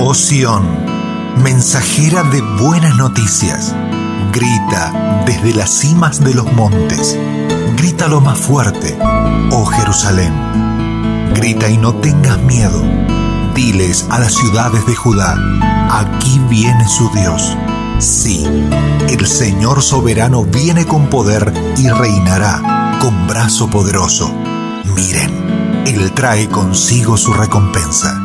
Oh Sión, mensajera de buenas noticias, grita desde las cimas de los montes, grita lo más fuerte, oh Jerusalén, grita y no tengas miedo, diles a las ciudades de Judá, aquí viene su Dios. Sí, el Señor soberano viene con poder y reinará con brazo poderoso. Miren, Él trae consigo su recompensa.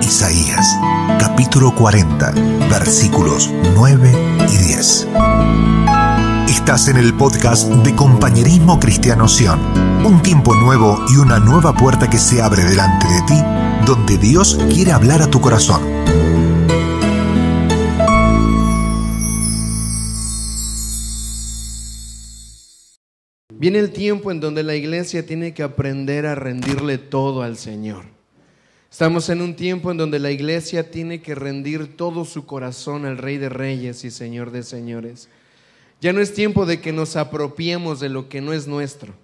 Isaías capítulo 40 versículos 9 y 10. Estás en el podcast de Compañerismo Cristiano Sion, un tiempo nuevo y una nueva puerta que se abre delante de ti, donde Dios quiere hablar a tu corazón. Viene el tiempo en donde la iglesia tiene que aprender a rendirle todo al Señor. Estamos en un tiempo en donde la iglesia tiene que rendir todo su corazón al Rey de Reyes y Señor de Señores. Ya no es tiempo de que nos apropiemos de lo que no es nuestro.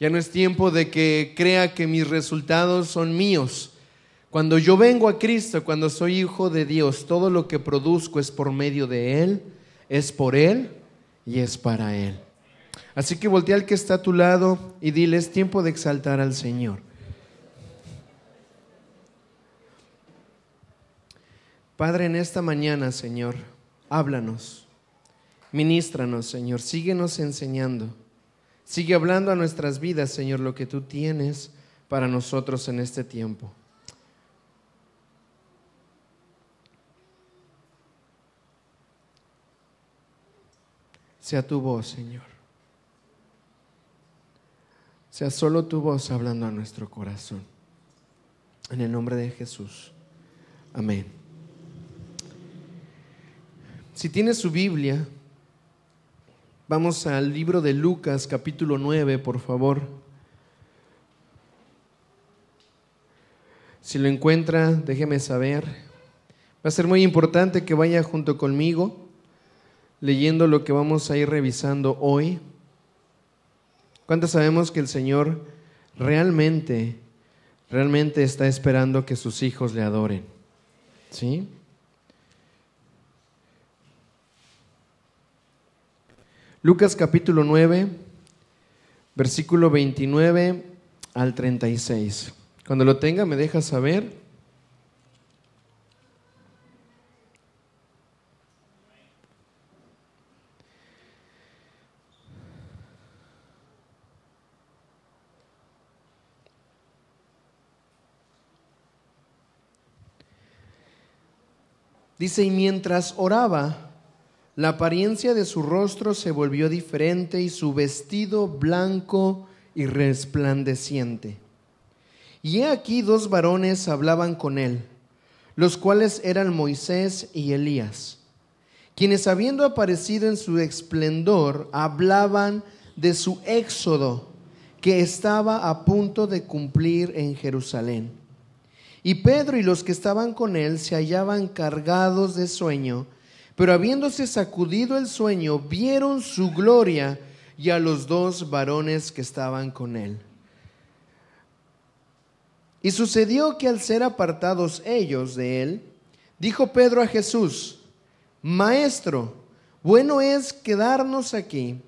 Ya no es tiempo de que crea que mis resultados son míos. Cuando yo vengo a Cristo, cuando soy hijo de Dios, todo lo que produzco es por medio de Él, es por Él y es para Él. Así que voltea al que está a tu lado y dile, es tiempo de exaltar al Señor. Padre, en esta mañana, Señor, háblanos, ministranos, Señor, síguenos enseñando. Sigue hablando a nuestras vidas, Señor, lo que tú tienes para nosotros en este tiempo. Sea tu voz, Señor sea solo tu voz hablando a nuestro corazón. En el nombre de Jesús. Amén. Si tienes su Biblia, vamos al libro de Lucas capítulo 9, por favor. Si lo encuentra, déjeme saber. Va a ser muy importante que vaya junto conmigo leyendo lo que vamos a ir revisando hoy. ¿Cuántos sabemos que el Señor realmente, realmente está esperando que sus hijos le adoren? ¿Sí? Lucas capítulo 9, versículo 29 al 36. Cuando lo tenga, me deja saber. Dice, y mientras oraba, la apariencia de su rostro se volvió diferente y su vestido blanco y resplandeciente. Y he aquí dos varones hablaban con él, los cuales eran Moisés y Elías, quienes habiendo aparecido en su esplendor, hablaban de su éxodo que estaba a punto de cumplir en Jerusalén y Pedro y los que estaban con él se hallaban cargados de sueño, pero habiéndose sacudido el sueño, vieron su gloria y a los dos varones que estaban con él. Y sucedió que al ser apartados ellos de él, dijo Pedro a Jesús, Maestro, bueno es quedarnos aquí.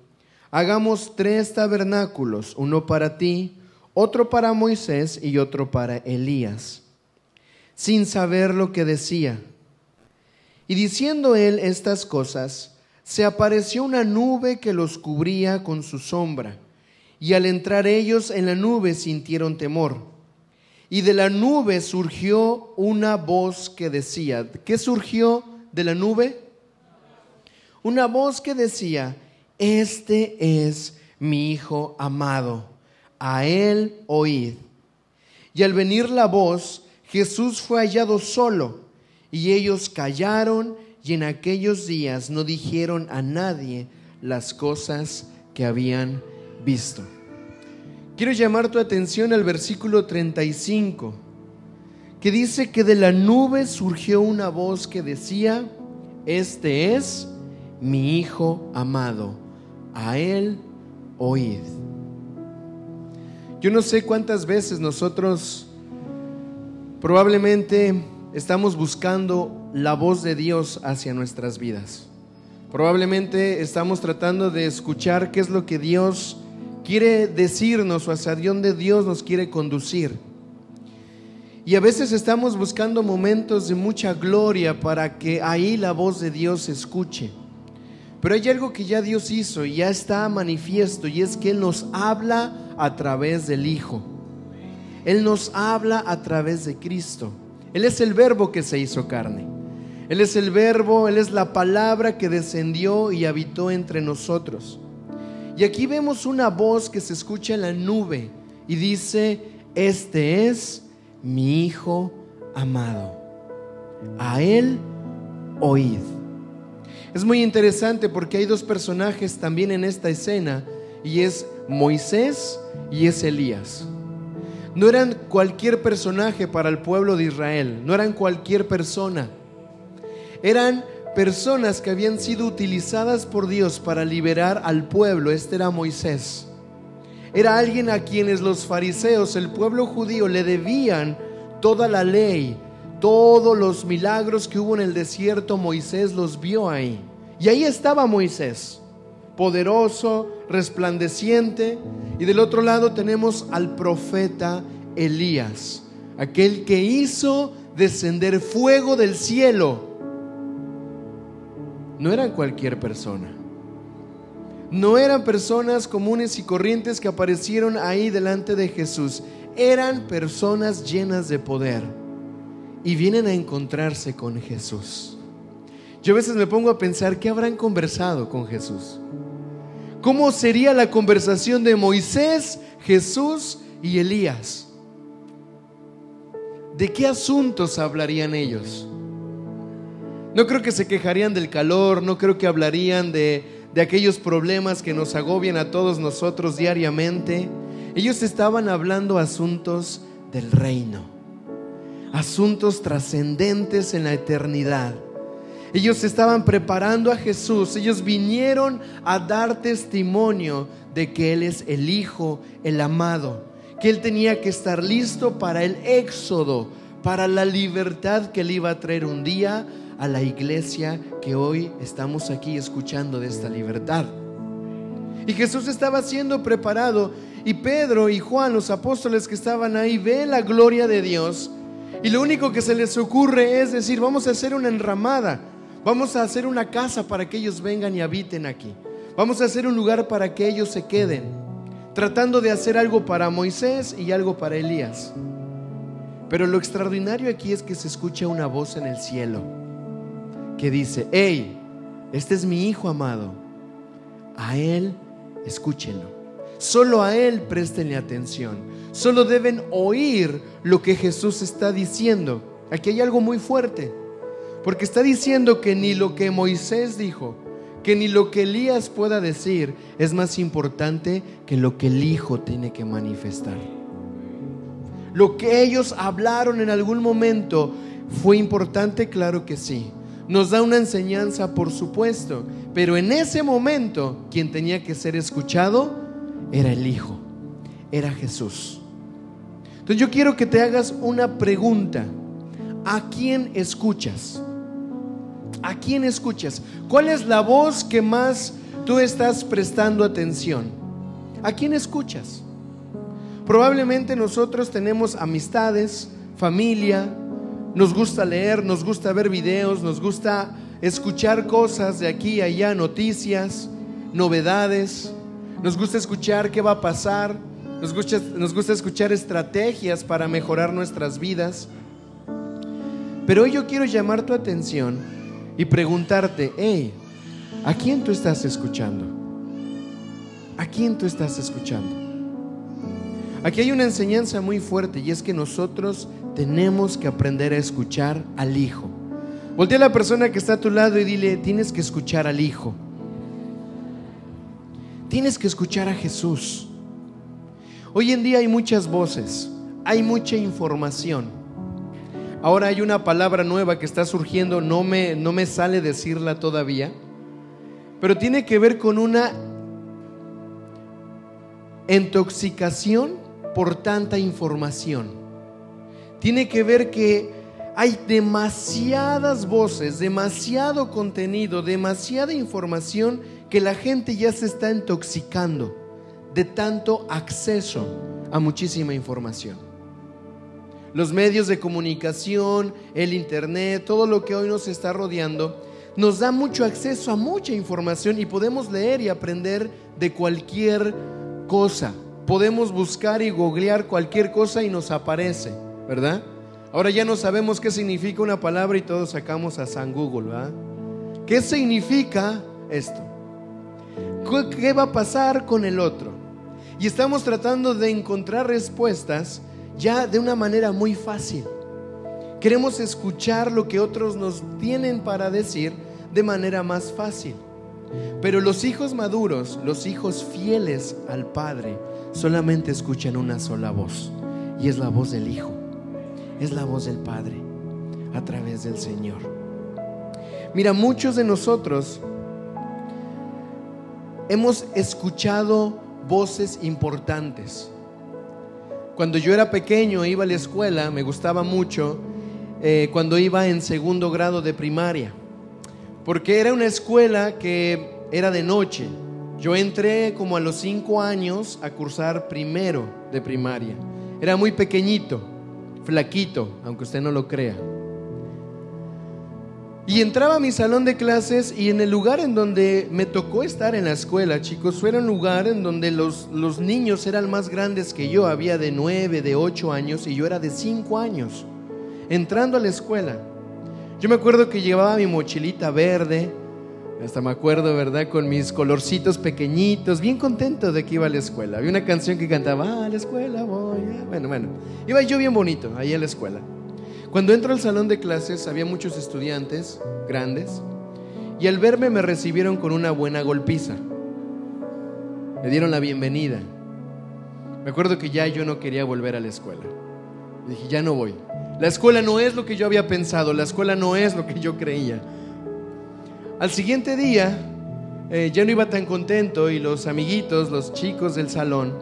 Hagamos tres tabernáculos, uno para ti, otro para Moisés y otro para Elías sin saber lo que decía. Y diciendo él estas cosas, se apareció una nube que los cubría con su sombra, y al entrar ellos en la nube sintieron temor. Y de la nube surgió una voz que decía, ¿qué surgió de la nube? Una voz que decía, este es mi Hijo amado, a él oíd. Y al venir la voz, Jesús fue hallado solo y ellos callaron y en aquellos días no dijeron a nadie las cosas que habían visto. Quiero llamar tu atención al versículo 35, que dice que de la nube surgió una voz que decía, este es mi Hijo amado, a Él oíd. Yo no sé cuántas veces nosotros Probablemente estamos buscando la voz de Dios hacia nuestras vidas. Probablemente estamos tratando de escuchar qué es lo que Dios quiere decirnos o hacia dónde Dios nos quiere conducir. Y a veces estamos buscando momentos de mucha gloria para que ahí la voz de Dios se escuche. Pero hay algo que ya Dios hizo y ya está manifiesto y es que Él nos habla a través del Hijo. Él nos habla a través de Cristo. Él es el verbo que se hizo carne. Él es el verbo, Él es la palabra que descendió y habitó entre nosotros. Y aquí vemos una voz que se escucha en la nube y dice, este es mi Hijo amado. A Él oíd. Es muy interesante porque hay dos personajes también en esta escena y es Moisés y es Elías. No eran cualquier personaje para el pueblo de Israel, no eran cualquier persona. Eran personas que habían sido utilizadas por Dios para liberar al pueblo. Este era Moisés. Era alguien a quienes los fariseos, el pueblo judío, le debían toda la ley, todos los milagros que hubo en el desierto, Moisés los vio ahí. Y ahí estaba Moisés, poderoso, resplandeciente. Y del otro lado tenemos al profeta Elías, aquel que hizo descender fuego del cielo. No eran cualquier persona. No eran personas comunes y corrientes que aparecieron ahí delante de Jesús. Eran personas llenas de poder y vienen a encontrarse con Jesús. Yo a veces me pongo a pensar qué habrán conversado con Jesús. ¿Cómo sería la conversación de Moisés, Jesús y Elías? ¿De qué asuntos hablarían ellos? No creo que se quejarían del calor, no creo que hablarían de, de aquellos problemas que nos agobian a todos nosotros diariamente. Ellos estaban hablando asuntos del reino, asuntos trascendentes en la eternidad. Ellos estaban preparando a Jesús, ellos vinieron a dar testimonio de que Él es el Hijo, el amado, que Él tenía que estar listo para el éxodo, para la libertad que Él iba a traer un día a la iglesia que hoy estamos aquí escuchando de esta libertad. Y Jesús estaba siendo preparado y Pedro y Juan, los apóstoles que estaban ahí, ven la gloria de Dios. Y lo único que se les ocurre es decir, vamos a hacer una enramada, vamos a hacer una casa para que ellos vengan y habiten aquí. Vamos a hacer un lugar para que ellos se queden, tratando de hacer algo para Moisés y algo para Elías. Pero lo extraordinario aquí es que se escucha una voz en el cielo que dice, hey, este es mi hijo amado, a él escúchenlo. Solo a Él prestenle atención. Solo deben oír lo que Jesús está diciendo. Aquí hay algo muy fuerte. Porque está diciendo que ni lo que Moisés dijo, que ni lo que Elías pueda decir es más importante que lo que el Hijo tiene que manifestar. Lo que ellos hablaron en algún momento fue importante, claro que sí. Nos da una enseñanza, por supuesto, pero en ese momento quien tenía que ser escuchado era el Hijo, era Jesús. Entonces yo quiero que te hagas una pregunta. ¿A quién escuchas? ¿A quién escuchas? ¿Cuál es la voz que más tú estás prestando atención? ¿A quién escuchas? Probablemente nosotros tenemos amistades, familia, nos gusta leer, nos gusta ver videos, nos gusta escuchar cosas de aquí y allá, noticias, novedades. Nos gusta escuchar qué va a pasar. Nos gusta, nos gusta escuchar estrategias para mejorar nuestras vidas. Pero hoy yo quiero llamar tu atención y preguntarte, hey, ¿a quién tú estás escuchando? ¿A quién tú estás escuchando? Aquí hay una enseñanza muy fuerte y es que nosotros tenemos que aprender a escuchar al Hijo. Voltea a la persona que está a tu lado y dile, tienes que escuchar al Hijo. Tienes que escuchar a Jesús. Hoy en día hay muchas voces, hay mucha información. Ahora hay una palabra nueva que está surgiendo, no me, no me sale decirla todavía, pero tiene que ver con una intoxicación por tanta información. Tiene que ver que hay demasiadas voces, demasiado contenido, demasiada información que la gente ya se está intoxicando de tanto acceso a muchísima información. Los medios de comunicación, el Internet, todo lo que hoy nos está rodeando, nos da mucho acceso a mucha información y podemos leer y aprender de cualquier cosa. Podemos buscar y googlear cualquier cosa y nos aparece, ¿verdad? Ahora ya no sabemos qué significa una palabra y todos sacamos a San Google, ¿verdad? ¿Qué significa esto? ¿Qué va a pasar con el otro? Y estamos tratando de encontrar respuestas ya de una manera muy fácil. Queremos escuchar lo que otros nos tienen para decir de manera más fácil. Pero los hijos maduros, los hijos fieles al Padre, solamente escuchan una sola voz. Y es la voz del Hijo. Es la voz del Padre a través del Señor. Mira, muchos de nosotros hemos escuchado voces importantes. Cuando yo era pequeño, iba a la escuela, me gustaba mucho eh, cuando iba en segundo grado de primaria, porque era una escuela que era de noche. Yo entré como a los cinco años a cursar primero de primaria. Era muy pequeñito, flaquito, aunque usted no lo crea. Y entraba a mi salón de clases y en el lugar en donde me tocó estar en la escuela, chicos, fue un lugar en donde los, los niños eran más grandes que yo, había de nueve, de ocho años y yo era de cinco años entrando a la escuela. Yo me acuerdo que llevaba mi mochilita verde, hasta me acuerdo, ¿verdad? Con mis colorcitos pequeñitos, bien contento de que iba a la escuela. Había una canción que cantaba, ah, a la escuela voy. Ah". Bueno, bueno, iba yo bien bonito ahí a la escuela. Cuando entro al salón de clases había muchos estudiantes grandes y al verme me recibieron con una buena golpiza. Me dieron la bienvenida. Me acuerdo que ya yo no quería volver a la escuela. Dije, ya no voy. La escuela no es lo que yo había pensado, la escuela no es lo que yo creía. Al siguiente día eh, ya no iba tan contento y los amiguitos, los chicos del salón,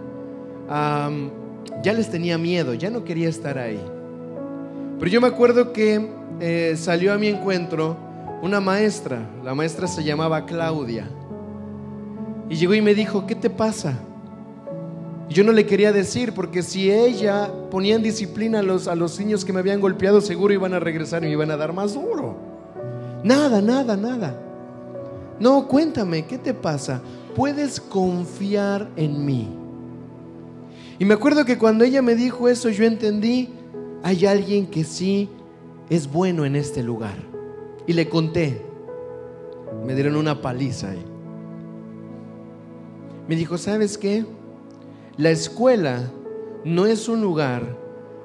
ya les tenía miedo, ya no quería estar ahí. Pero yo me acuerdo que eh, salió a mi encuentro una maestra, la maestra se llamaba Claudia, y llegó y me dijo, ¿qué te pasa? yo no le quería decir porque si ella ponía en disciplina a los, a los niños que me habían golpeado, seguro iban a regresar y me iban a dar más duro. Nada, nada, nada. No, cuéntame, ¿qué te pasa? Puedes confiar en mí. Y me acuerdo que cuando ella me dijo eso, yo entendí, hay alguien que sí es bueno en este lugar. Y le conté. Me dieron una paliza ahí. Me dijo, ¿sabes qué? La escuela no es un lugar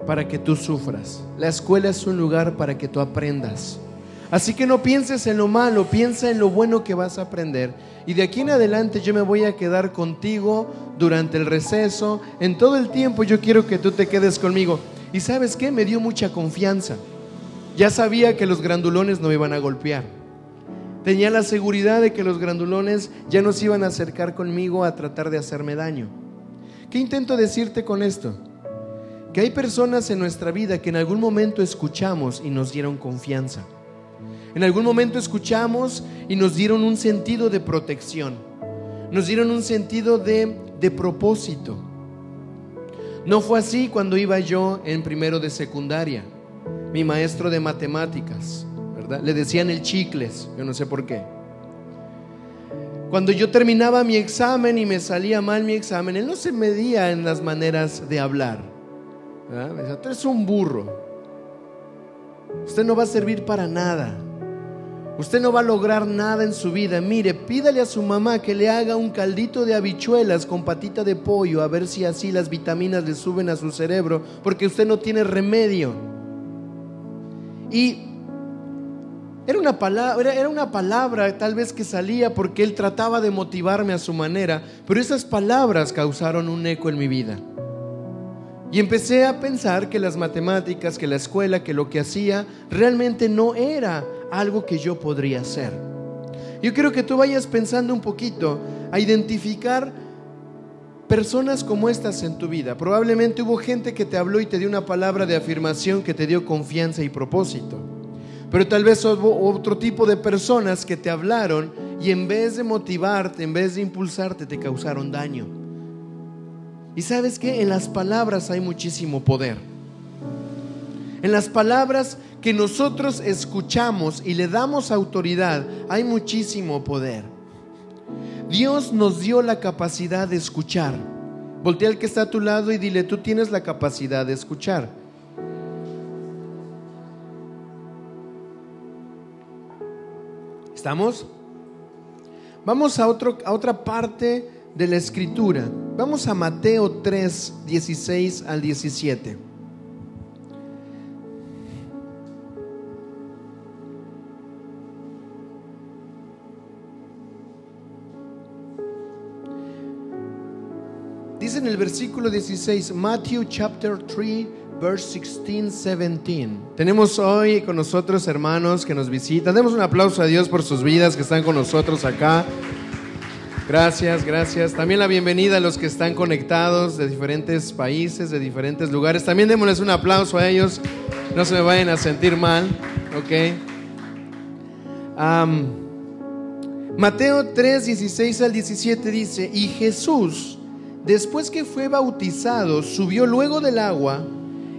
para que tú sufras. La escuela es un lugar para que tú aprendas. Así que no pienses en lo malo, piensa en lo bueno que vas a aprender. Y de aquí en adelante yo me voy a quedar contigo durante el receso. En todo el tiempo yo quiero que tú te quedes conmigo. Y sabes qué? Me dio mucha confianza. Ya sabía que los grandulones no me iban a golpear. Tenía la seguridad de que los grandulones ya no se iban a acercar conmigo a tratar de hacerme daño. ¿Qué intento decirte con esto? Que hay personas en nuestra vida que en algún momento escuchamos y nos dieron confianza. En algún momento escuchamos y nos dieron un sentido de protección. Nos dieron un sentido de, de propósito. No fue así cuando iba yo en primero de secundaria. Mi maestro de matemáticas, ¿verdad? Le decían el chicles, yo no sé por qué. Cuando yo terminaba mi examen y me salía mal mi examen, él no se medía en las maneras de hablar. Me decía, un burro. Usted no va a servir para nada. Usted no va a lograr nada en su vida. Mire, pídale a su mamá que le haga un caldito de habichuelas con patita de pollo, a ver si así las vitaminas le suben a su cerebro, porque usted no tiene remedio. Y era una, palabra, era una palabra tal vez que salía porque él trataba de motivarme a su manera, pero esas palabras causaron un eco en mi vida. Y empecé a pensar que las matemáticas, que la escuela, que lo que hacía realmente no era algo que yo podría hacer. Yo quiero que tú vayas pensando un poquito a identificar personas como estas en tu vida. Probablemente hubo gente que te habló y te dio una palabra de afirmación que te dio confianza y propósito. Pero tal vez hubo otro tipo de personas que te hablaron y en vez de motivarte, en vez de impulsarte, te causaron daño. Y sabes que en las palabras hay muchísimo poder. En las palabras que nosotros escuchamos y le damos autoridad, hay muchísimo poder. Dios nos dio la capacidad de escuchar. Voltea al que está a tu lado y dile, tú tienes la capacidad de escuchar. ¿Estamos? Vamos a, otro, a otra parte de la escritura. Vamos a Mateo 3, 16 al 17. Dice en el versículo 16, Matthew chapter 3, verse 16, 17. Tenemos hoy con nosotros hermanos que nos visitan. Demos un aplauso a Dios por sus vidas que están con nosotros acá. Gracias, gracias. También la bienvenida a los que están conectados de diferentes países, de diferentes lugares. También démosles un aplauso a ellos. No se me vayan a sentir mal, ¿ok? Mateo 3, 16 al 17 dice, y Jesús, después que fue bautizado, subió luego del agua,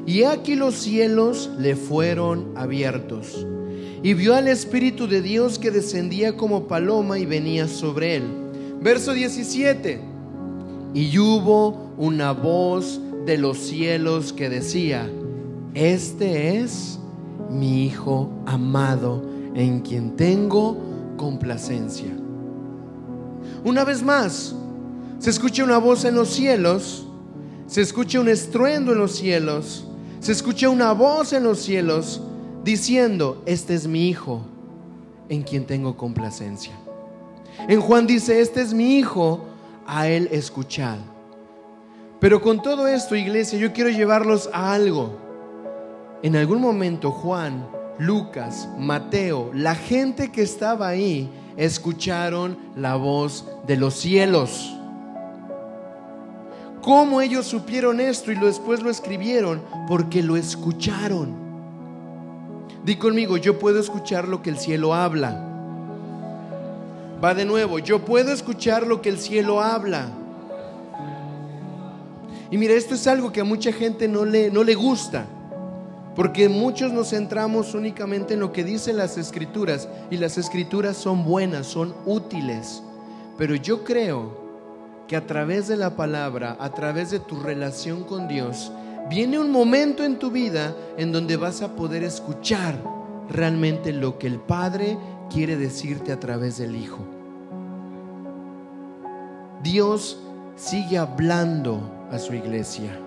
y aquí los cielos le fueron abiertos. Y vio al Espíritu de Dios que descendía como paloma y venía sobre él. Verso 17. Y hubo una voz de los cielos que decía, este es mi Hijo amado en quien tengo complacencia. Una vez más, se escucha una voz en los cielos, se escucha un estruendo en los cielos, se escucha una voz en los cielos diciendo, este es mi Hijo en quien tengo complacencia. En Juan dice, este es mi hijo, a él escuchad. Pero con todo esto, iglesia, yo quiero llevarlos a algo. En algún momento Juan, Lucas, Mateo, la gente que estaba ahí, escucharon la voz de los cielos. ¿Cómo ellos supieron esto y después lo escribieron? Porque lo escucharon. Di conmigo, yo puedo escuchar lo que el cielo habla. Va de nuevo, yo puedo escuchar lo que el cielo habla. Y mira, esto es algo que a mucha gente no le, no le gusta, porque muchos nos centramos únicamente en lo que dicen las escrituras, y las escrituras son buenas, son útiles. Pero yo creo que a través de la palabra, a través de tu relación con Dios, viene un momento en tu vida en donde vas a poder escuchar realmente lo que el Padre quiere decirte a través del Hijo. Dios sigue hablando a su iglesia.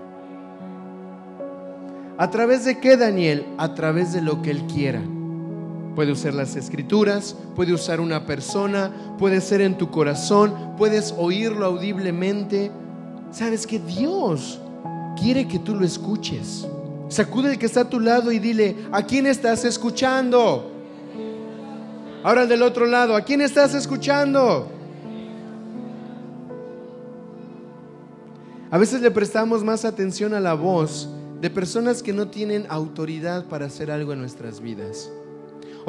¿A través de qué, Daniel? A través de lo que Él quiera. Puede usar las escrituras, puede usar una persona, puede ser en tu corazón, puedes oírlo audiblemente. Sabes que Dios quiere que tú lo escuches. Sacude el que está a tu lado y dile, ¿a quién estás escuchando? Ahora del otro lado, ¿a quién estás escuchando? A veces le prestamos más atención a la voz de personas que no tienen autoridad para hacer algo en nuestras vidas.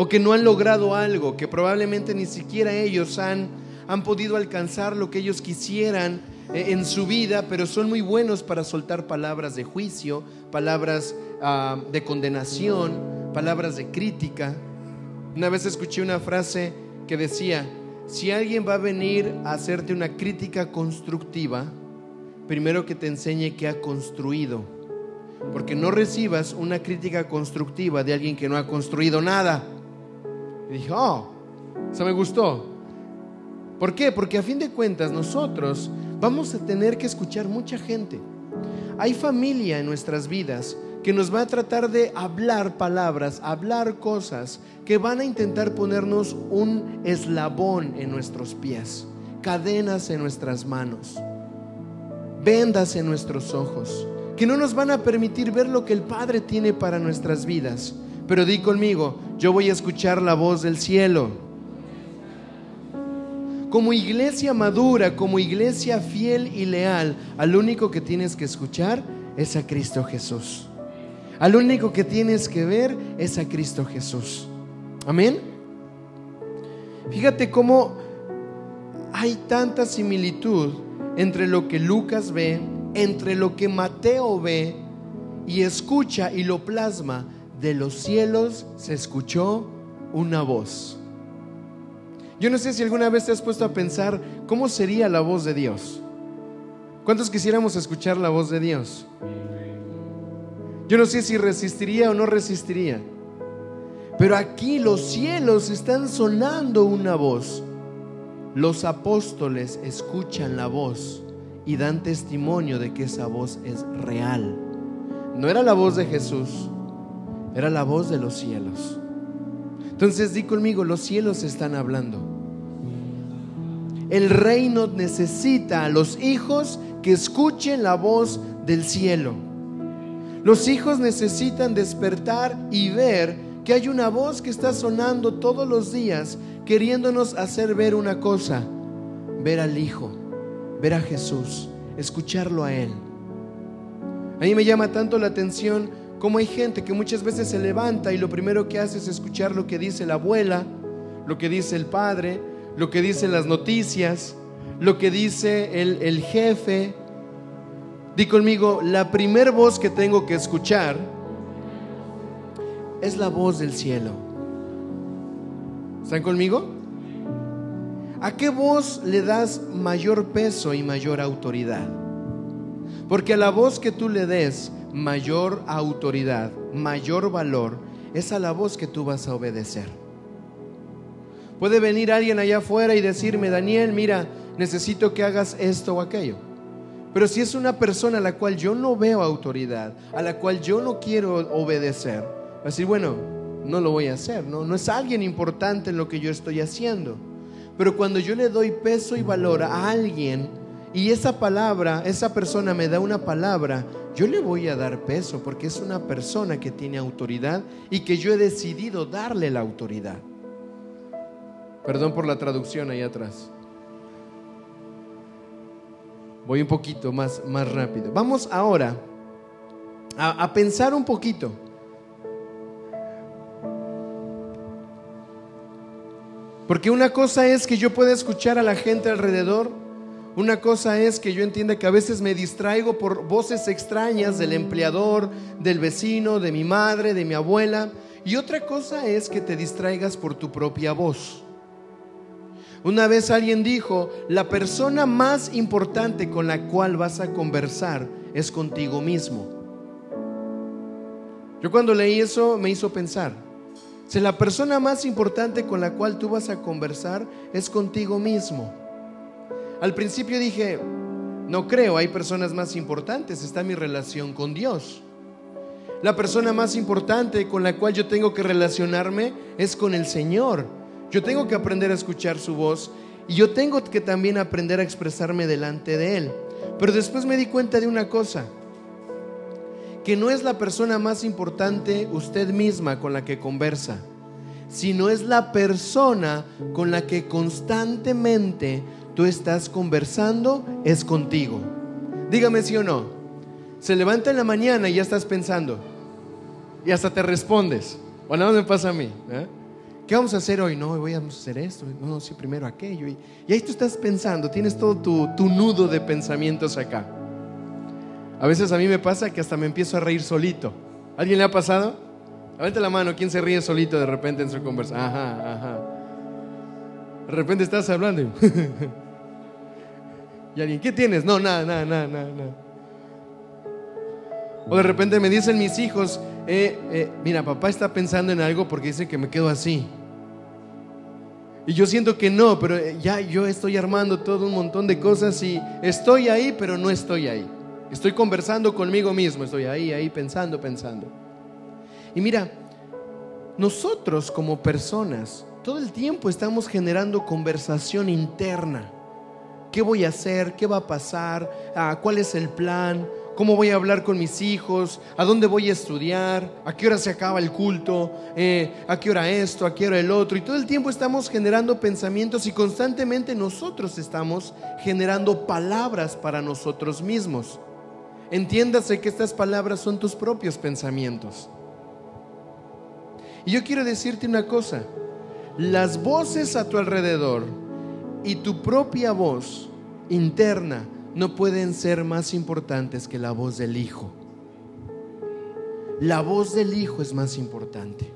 O que no han logrado algo, que probablemente ni siquiera ellos han, han podido alcanzar lo que ellos quisieran eh, en su vida, pero son muy buenos para soltar palabras de juicio, palabras ah, de condenación, palabras de crítica. Una vez escuché una frase que decía, si alguien va a venir a hacerte una crítica constructiva, primero que te enseñe que ha construido. Porque no recibas una crítica constructiva de alguien que no ha construido nada. Y dije, oh, eso me gustó. ¿Por qué? Porque a fin de cuentas nosotros vamos a tener que escuchar mucha gente. Hay familia en nuestras vidas que nos va a tratar de hablar palabras, hablar cosas que van a intentar ponernos un eslabón en nuestros pies, cadenas en nuestras manos, vendas en nuestros ojos, que no nos van a permitir ver lo que el Padre tiene para nuestras vidas. Pero di conmigo, yo voy a escuchar la voz del cielo. como iglesia madura, como iglesia fiel y leal, al único que tienes que escuchar es a Cristo Jesús. Al único que tienes que ver es a Cristo Jesús. Amén. Fíjate cómo hay tanta similitud entre lo que Lucas ve, entre lo que Mateo ve y escucha y lo plasma. De los cielos se escuchó una voz. Yo no sé si alguna vez te has puesto a pensar cómo sería la voz de Dios. ¿Cuántos quisiéramos escuchar la voz de Dios? Yo no sé si resistiría o no resistiría. Pero aquí los cielos están sonando una voz. Los apóstoles escuchan la voz y dan testimonio de que esa voz es real. No era la voz de Jesús, era la voz de los cielos. Entonces di conmigo, los cielos están hablando. El reino necesita a los hijos que escuchen la voz del cielo. Los hijos necesitan despertar y ver que hay una voz que está sonando todos los días queriéndonos hacer ver una cosa, ver al Hijo, ver a Jesús, escucharlo a Él. A mí me llama tanto la atención cómo hay gente que muchas veces se levanta y lo primero que hace es escuchar lo que dice la abuela, lo que dice el padre, lo que dicen las noticias, lo que dice el, el jefe. Di conmigo, la primer voz que tengo que escuchar es la voz del cielo. ¿Están conmigo? ¿A qué voz le das mayor peso y mayor autoridad? Porque a la voz que tú le des mayor autoridad, mayor valor, es a la voz que tú vas a obedecer. Puede venir alguien allá afuera y decirme, Daniel, mira, necesito que hagas esto o aquello. Pero si es una persona a la cual yo no veo autoridad, a la cual yo no quiero obedecer, va a decir, bueno, no lo voy a hacer, ¿no? No es alguien importante en lo que yo estoy haciendo. Pero cuando yo le doy peso y valor a alguien y esa palabra, esa persona me da una palabra, yo le voy a dar peso porque es una persona que tiene autoridad y que yo he decidido darle la autoridad. Perdón por la traducción ahí atrás. Voy un poquito más, más rápido. Vamos ahora a, a pensar un poquito. Porque una cosa es que yo pueda escuchar a la gente alrededor, una cosa es que yo entienda que a veces me distraigo por voces extrañas del empleador, del vecino, de mi madre, de mi abuela, y otra cosa es que te distraigas por tu propia voz. Una vez alguien dijo, la persona más importante con la cual vas a conversar es contigo mismo. Yo cuando leí eso me hizo pensar, si la persona más importante con la cual tú vas a conversar es contigo mismo. Al principio dije, no creo, hay personas más importantes, está mi relación con Dios. La persona más importante con la cual yo tengo que relacionarme es con el Señor. Yo tengo que aprender a escuchar su voz y yo tengo que también aprender a expresarme delante de Él. Pero después me di cuenta de una cosa, que no es la persona más importante usted misma con la que conversa, sino es la persona con la que constantemente tú estás conversando, es contigo. Dígame si o no. Se levanta en la mañana y ya estás pensando. Y hasta te respondes. O nada me pasa a mí. ¿eh? ¿Qué vamos a hacer hoy? No, voy a hacer esto. No, sí, primero aquello. Y, ahí tú estás pensando, tienes todo tu, tu nudo de pensamientos acá. A veces a mí me pasa que hasta me empiezo a reír solito. ¿Alguien le ha pasado? Levante la mano, ¿quién se ríe solito de repente en su conversación? Ajá, ajá. De repente estás hablando y, alguien, ¿qué tienes? No, nada, nada, nada, nada. O de repente me dicen mis hijos, eh, eh, mira, papá está pensando en algo porque dice que me quedo así. Y yo siento que no, pero eh, ya yo estoy armando todo un montón de cosas y estoy ahí, pero no estoy ahí. Estoy conversando conmigo mismo, estoy ahí, ahí, pensando, pensando. Y mira, nosotros como personas, todo el tiempo estamos generando conversación interna. ¿Qué voy a hacer? ¿Qué va a pasar? Ah, ¿Cuál es el plan? cómo voy a hablar con mis hijos, a dónde voy a estudiar, a qué hora se acaba el culto, eh, a qué hora esto, a qué hora el otro. Y todo el tiempo estamos generando pensamientos y constantemente nosotros estamos generando palabras para nosotros mismos. Entiéndase que estas palabras son tus propios pensamientos. Y yo quiero decirte una cosa, las voces a tu alrededor y tu propia voz interna no pueden ser más importantes que la voz del Hijo. La voz del Hijo es más importante.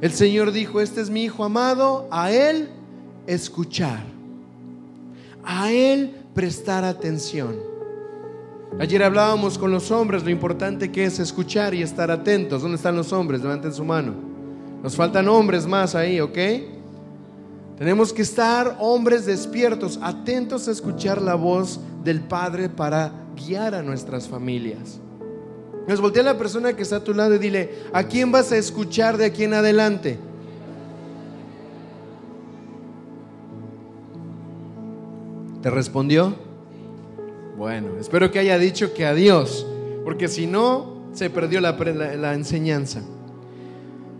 El Señor dijo, este es mi Hijo amado, a Él escuchar, a Él prestar atención. Ayer hablábamos con los hombres lo importante que es escuchar y estar atentos. ¿Dónde están los hombres? Levanten su mano. Nos faltan hombres más ahí, ¿ok? Tenemos que estar hombres despiertos, atentos a escuchar la voz del Padre para guiar a nuestras familias. Nos voltea a la persona que está a tu lado y dile, ¿a quién vas a escuchar de aquí en adelante? ¿Te respondió? Bueno, espero que haya dicho que adiós, porque si no, se perdió la enseñanza.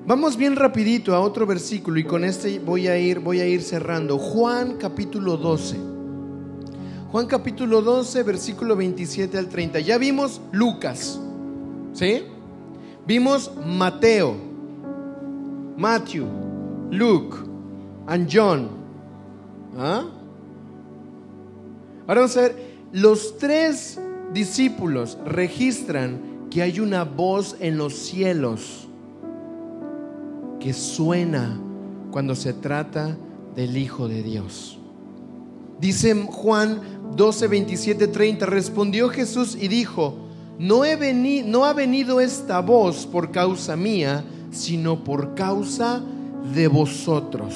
Vamos bien rapidito a otro versículo y con este voy a ir voy a ir cerrando. Juan capítulo 12. Juan capítulo 12, versículo 27 al 30. Ya vimos Lucas. ¿Sí? Vimos Mateo, Matthew, Luke and John. ¿Ah? Ahora vamos a ver, los tres discípulos registran que hay una voz en los cielos que suena cuando se trata del Hijo de Dios. Dice Juan 12, 27, 30, respondió Jesús y dijo, no, he venido, no ha venido esta voz por causa mía, sino por causa de vosotros.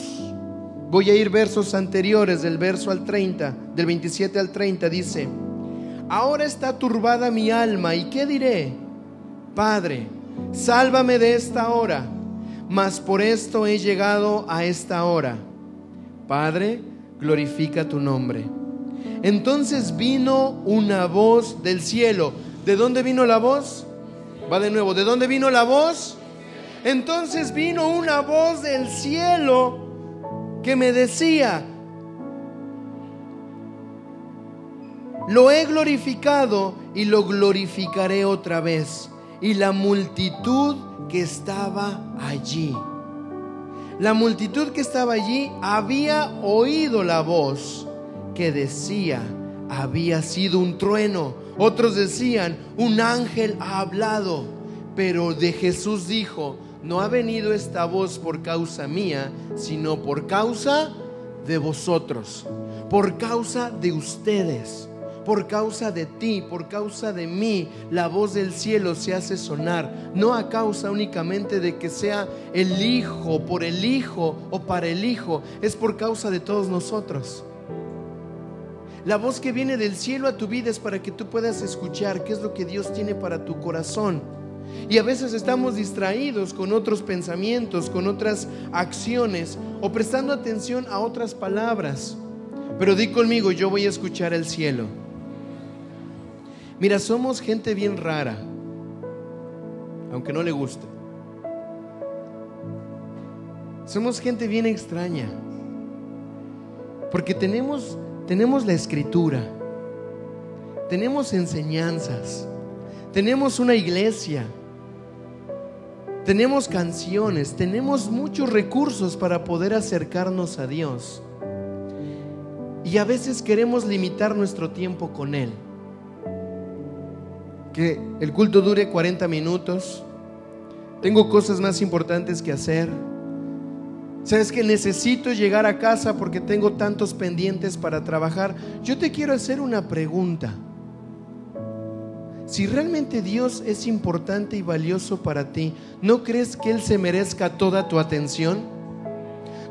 Voy a ir versos anteriores, del verso al 30, del 27 al 30, dice, ahora está turbada mi alma, ¿y qué diré? Padre, sálvame de esta hora mas por esto he llegado a esta hora. Padre, glorifica tu nombre. Entonces vino una voz del cielo. ¿De dónde vino la voz? Va de nuevo. ¿De dónde vino la voz? Entonces vino una voz del cielo que me decía, lo he glorificado y lo glorificaré otra vez. Y la multitud que estaba allí. La multitud que estaba allí había oído la voz que decía, había sido un trueno. Otros decían, un ángel ha hablado. Pero de Jesús dijo, no ha venido esta voz por causa mía, sino por causa de vosotros, por causa de ustedes por causa de ti, por causa de mí, la voz del cielo se hace sonar, no a causa únicamente de que sea el Hijo, por el Hijo o para el Hijo, es por causa de todos nosotros. La voz que viene del cielo a tu vida es para que tú puedas escuchar qué es lo que Dios tiene para tu corazón. Y a veces estamos distraídos con otros pensamientos, con otras acciones o prestando atención a otras palabras. Pero di conmigo, yo voy a escuchar el cielo. Mira, somos gente bien rara, aunque no le guste. Somos gente bien extraña, porque tenemos, tenemos la escritura, tenemos enseñanzas, tenemos una iglesia, tenemos canciones, tenemos muchos recursos para poder acercarnos a Dios. Y a veces queremos limitar nuestro tiempo con Él que el culto dure 40 minutos. Tengo cosas más importantes que hacer. Sabes que necesito llegar a casa porque tengo tantos pendientes para trabajar. Yo te quiero hacer una pregunta. Si realmente Dios es importante y valioso para ti, ¿no crees que Él se merezca toda tu atención?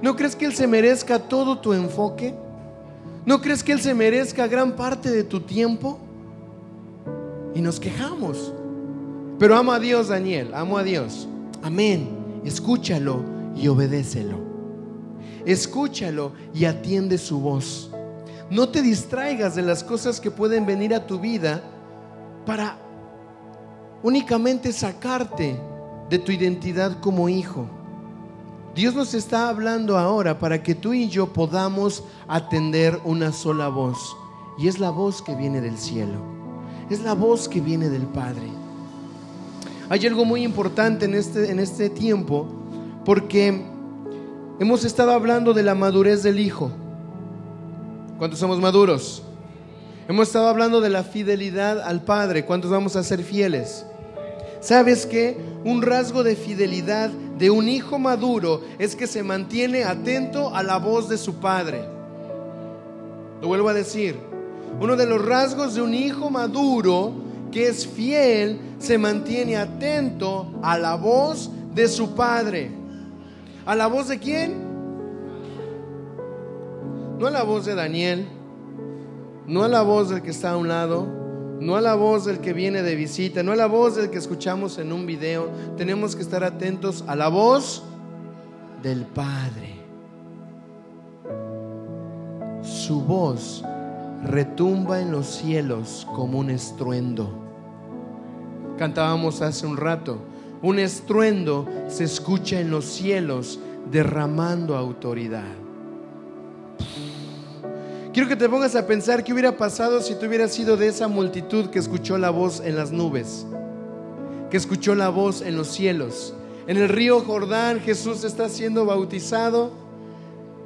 ¿No crees que Él se merezca todo tu enfoque? ¿No crees que Él se merezca gran parte de tu tiempo? Y nos quejamos. Pero amo a Dios, Daniel, amo a Dios. Amén. Escúchalo y obedécelo. Escúchalo y atiende su voz. No te distraigas de las cosas que pueden venir a tu vida para únicamente sacarte de tu identidad como hijo. Dios nos está hablando ahora para que tú y yo podamos atender una sola voz. Y es la voz que viene del cielo. Es la voz que viene del Padre. Hay algo muy importante en este, en este tiempo porque hemos estado hablando de la madurez del Hijo. ¿Cuántos somos maduros? Hemos estado hablando de la fidelidad al Padre. ¿Cuántos vamos a ser fieles? ¿Sabes qué? Un rasgo de fidelidad de un hijo maduro es que se mantiene atento a la voz de su padre. Lo vuelvo a decir. Uno de los rasgos de un hijo maduro que es fiel se mantiene atento a la voz de su padre. ¿A la voz de quién? No a la voz de Daniel, no a la voz del que está a un lado, no a la voz del que viene de visita, no a la voz del que escuchamos en un video. Tenemos que estar atentos a la voz del Padre. Su voz retumba en los cielos como un estruendo. Cantábamos hace un rato, un estruendo se escucha en los cielos derramando autoridad. Quiero que te pongas a pensar qué hubiera pasado si tú hubieras sido de esa multitud que escuchó la voz en las nubes, que escuchó la voz en los cielos. En el río Jordán Jesús está siendo bautizado,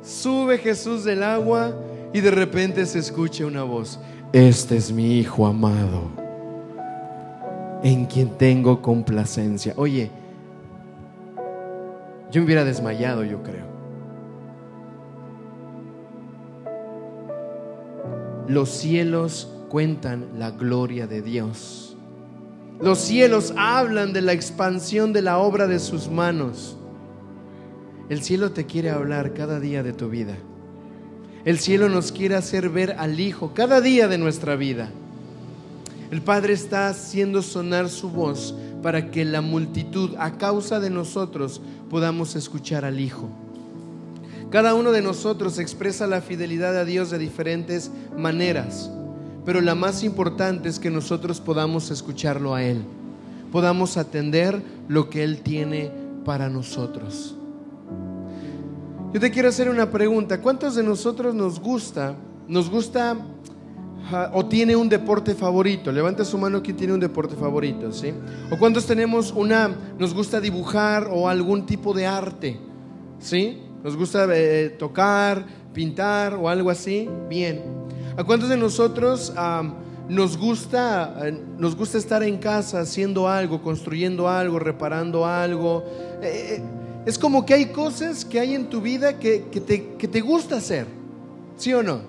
sube Jesús del agua y de repente se escucha una voz. Este es mi Hijo amado, en quien tengo complacencia. Oye, yo me hubiera desmayado, yo creo. Los cielos cuentan la gloria de Dios. Los cielos hablan de la expansión de la obra de sus manos. El cielo te quiere hablar cada día de tu vida. El cielo nos quiere hacer ver al Hijo cada día de nuestra vida. El Padre está haciendo sonar su voz para que la multitud, a causa de nosotros, podamos escuchar al Hijo. Cada uno de nosotros expresa la fidelidad a Dios de diferentes maneras, pero la más importante es que nosotros podamos escucharlo a Él, podamos atender lo que Él tiene para nosotros. Yo te quiero hacer una pregunta, ¿cuántos de nosotros nos gusta, nos gusta o tiene un deporte favorito? Levanta su mano quien tiene un deporte favorito, ¿sí? ¿O cuántos tenemos una, nos gusta dibujar o algún tipo de arte, ¿sí? nos gusta eh, tocar, pintar o algo así, bien. ¿A cuántos de nosotros nos, gusta, eh, nos gusta estar en casa haciendo algo, construyendo algo, reparando algo? Eh, es como que hay cosas que hay en tu vida que, que, te, que te gusta hacer, ¿sí o no?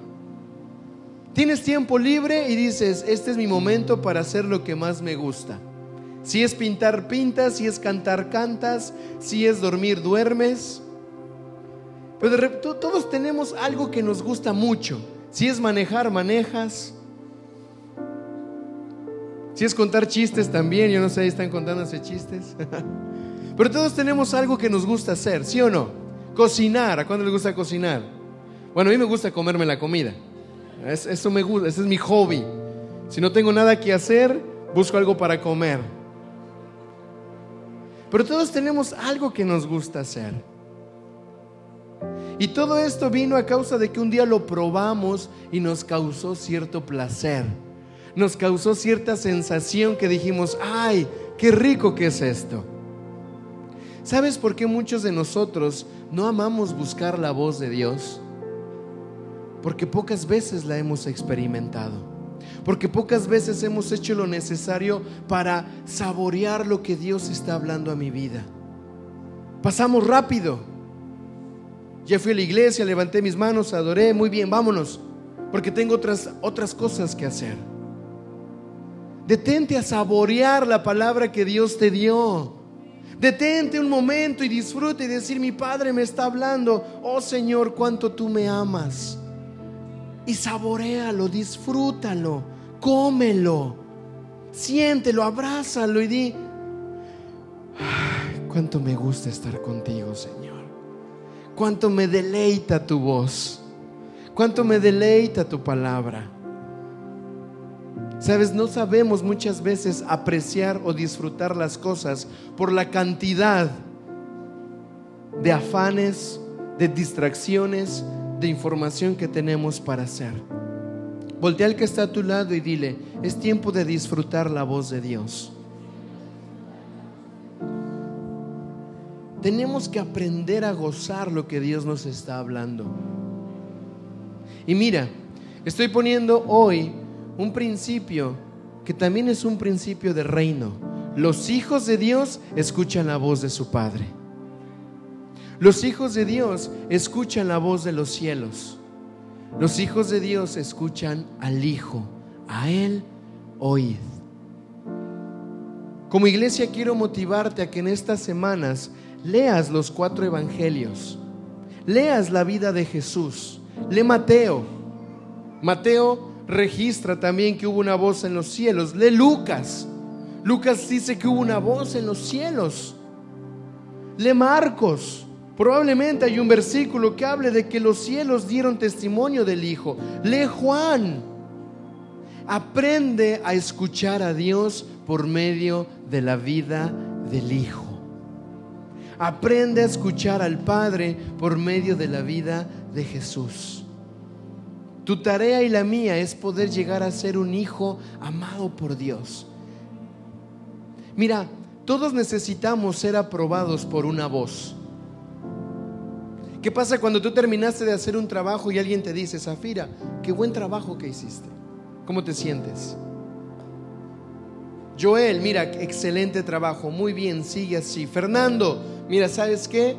Tienes tiempo libre y dices, este es mi momento para hacer lo que más me gusta. Si es pintar, pintas, si es cantar, cantas, si es dormir, duermes. Pero todos tenemos algo que nos gusta mucho. Si es manejar, manejas. Si es contar chistes también, yo no sé, están contándose chistes. Pero todos tenemos algo que nos gusta hacer, ¿sí o no? Cocinar, ¿a cuándo les gusta cocinar? Bueno, a mí me gusta comerme la comida. eso me gusta, ese es mi hobby. Si no tengo nada que hacer, busco algo para comer. Pero todos tenemos algo que nos gusta hacer. Y todo esto vino a causa de que un día lo probamos y nos causó cierto placer. Nos causó cierta sensación que dijimos, ay, qué rico que es esto. ¿Sabes por qué muchos de nosotros no amamos buscar la voz de Dios? Porque pocas veces la hemos experimentado. Porque pocas veces hemos hecho lo necesario para saborear lo que Dios está hablando a mi vida. Pasamos rápido ya fui a la iglesia, levanté mis manos, adoré, muy bien, vámonos, porque tengo otras, otras cosas que hacer. Detente a saborear la palabra que Dios te dio. Detente un momento y disfrute y decir, mi Padre me está hablando, oh Señor, cuánto tú me amas. Y saborealo, disfrútalo, cómelo, siéntelo, abrázalo y di, cuánto me gusta estar contigo, Señor. Cuánto me deleita tu voz. Cuánto me deleita tu palabra. Sabes, no sabemos muchas veces apreciar o disfrutar las cosas por la cantidad de afanes, de distracciones, de información que tenemos para hacer. Voltea al que está a tu lado y dile, es tiempo de disfrutar la voz de Dios. Tenemos que aprender a gozar lo que Dios nos está hablando. Y mira, estoy poniendo hoy un principio que también es un principio de reino. Los hijos de Dios escuchan la voz de su Padre. Los hijos de Dios escuchan la voz de los cielos. Los hijos de Dios escuchan al Hijo. A Él oíd. Como iglesia quiero motivarte a que en estas semanas leas los cuatro evangelios. Leas la vida de Jesús. Lee Mateo. Mateo registra también que hubo una voz en los cielos. Lee Lucas. Lucas dice que hubo una voz en los cielos. Lee Marcos. Probablemente hay un versículo que hable de que los cielos dieron testimonio del Hijo. Lee Juan. Aprende a escuchar a Dios por medio de la vida del Hijo. Aprende a escuchar al Padre por medio de la vida de Jesús. Tu tarea y la mía es poder llegar a ser un hijo amado por Dios. Mira, todos necesitamos ser aprobados por una voz. ¿Qué pasa cuando tú terminaste de hacer un trabajo y alguien te dice, Zafira, qué buen trabajo que hiciste? ¿Cómo te sientes? Joel, mira, excelente trabajo, muy bien, sigue así. Fernando, mira, ¿sabes qué?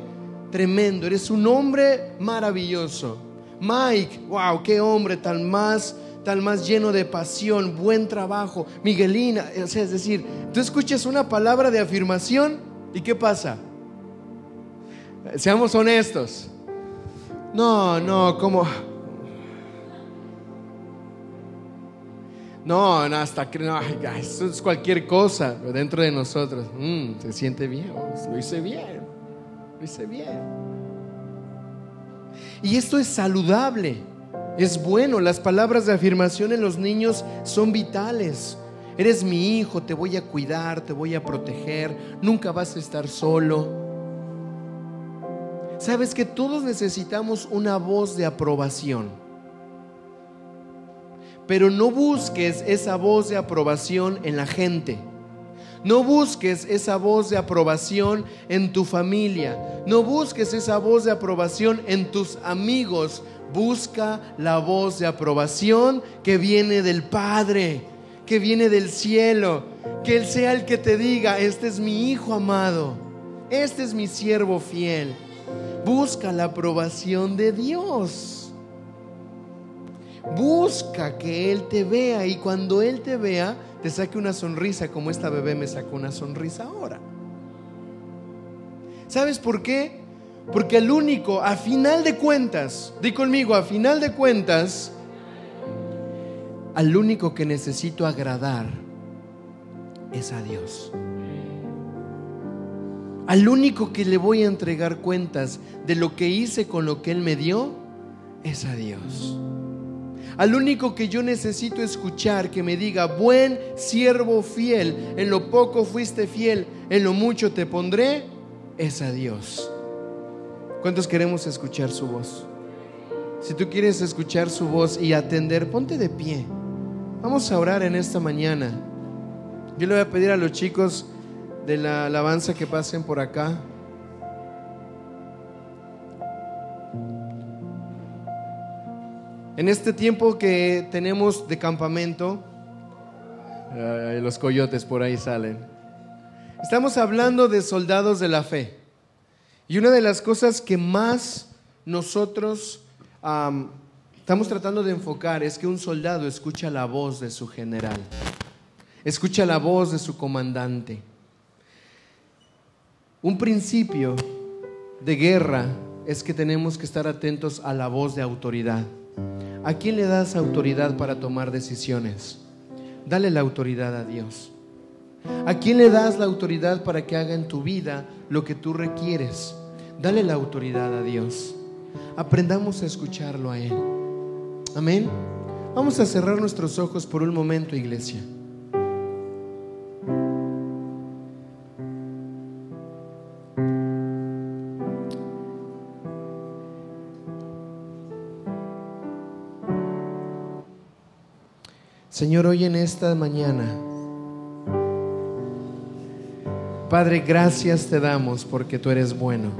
Tremendo, eres un hombre maravilloso. Mike, wow, qué hombre tan más, tan más lleno de pasión, buen trabajo. Miguelina, es decir, tú escuchas una palabra de afirmación y ¿qué pasa? Seamos honestos. No, no, como... No, no, hasta no, eso es cualquier cosa dentro de nosotros. Mm, se siente bien, lo hice bien, lo hice bien. Y esto es saludable, es bueno. Las palabras de afirmación en los niños son vitales. Eres mi hijo, te voy a cuidar, te voy a proteger, nunca vas a estar solo. Sabes que todos necesitamos una voz de aprobación. Pero no busques esa voz de aprobación en la gente. No busques esa voz de aprobación en tu familia. No busques esa voz de aprobación en tus amigos. Busca la voz de aprobación que viene del Padre, que viene del cielo. Que Él sea el que te diga, este es mi Hijo amado, este es mi siervo fiel. Busca la aprobación de Dios. Busca que Él te vea y cuando Él te vea, te saque una sonrisa como esta bebé me sacó una sonrisa ahora. ¿Sabes por qué? Porque el único, a final de cuentas, di conmigo, a final de cuentas, al único que necesito agradar es a Dios. Al único que le voy a entregar cuentas de lo que hice con lo que Él me dio es a Dios. Al único que yo necesito escuchar que me diga, buen siervo fiel, en lo poco fuiste fiel, en lo mucho te pondré, es a Dios. ¿Cuántos queremos escuchar su voz? Si tú quieres escuchar su voz y atender, ponte de pie. Vamos a orar en esta mañana. Yo le voy a pedir a los chicos de la alabanza que pasen por acá. En este tiempo que tenemos de campamento, los coyotes por ahí salen. Estamos hablando de soldados de la fe. Y una de las cosas que más nosotros estamos tratando de enfocar es que un soldado escucha la voz de su general, escucha la voz de su comandante. Un principio de guerra es que tenemos que estar atentos a la voz de autoridad. ¿A quién le das autoridad para tomar decisiones? Dale la autoridad a Dios. ¿A quién le das la autoridad para que haga en tu vida lo que tú requieres? Dale la autoridad a Dios. Aprendamos a escucharlo a Él. Amén. Vamos a cerrar nuestros ojos por un momento, iglesia. Señor, hoy en esta mañana, Padre, gracias te damos porque tú eres bueno.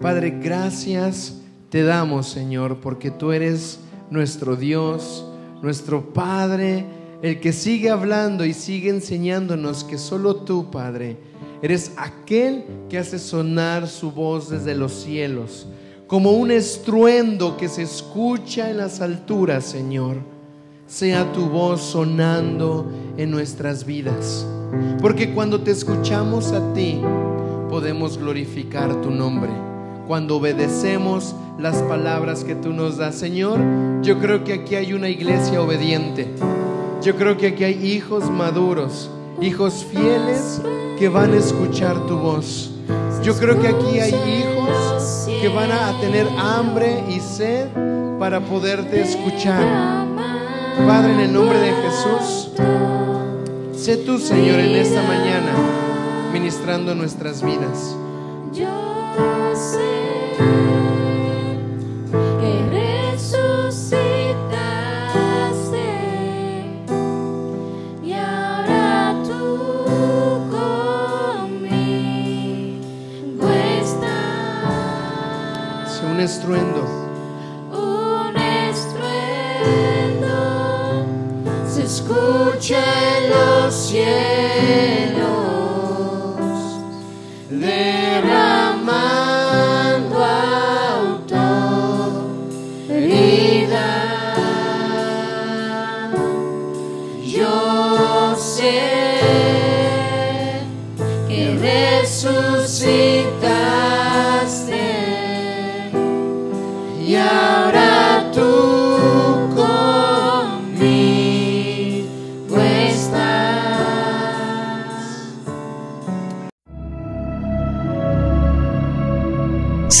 Padre, gracias te damos, Señor, porque tú eres nuestro Dios, nuestro Padre, el que sigue hablando y sigue enseñándonos que solo tú, Padre, eres aquel que hace sonar su voz desde los cielos, como un estruendo que se escucha en las alturas, Señor. Sea tu voz sonando en nuestras vidas. Porque cuando te escuchamos a ti, podemos glorificar tu nombre. Cuando obedecemos las palabras que tú nos das, Señor, yo creo que aquí hay una iglesia obediente. Yo creo que aquí hay hijos maduros, hijos fieles que van a escuchar tu voz. Yo creo que aquí hay hijos que van a tener hambre y sed para poderte escuchar. Padre, en el nombre de Jesús, Sé tú, Señor, en esta mañana ministrando nuestras vidas. Yo sé que resucitaste y ahora tú conmigo estás. Sé un estruendo.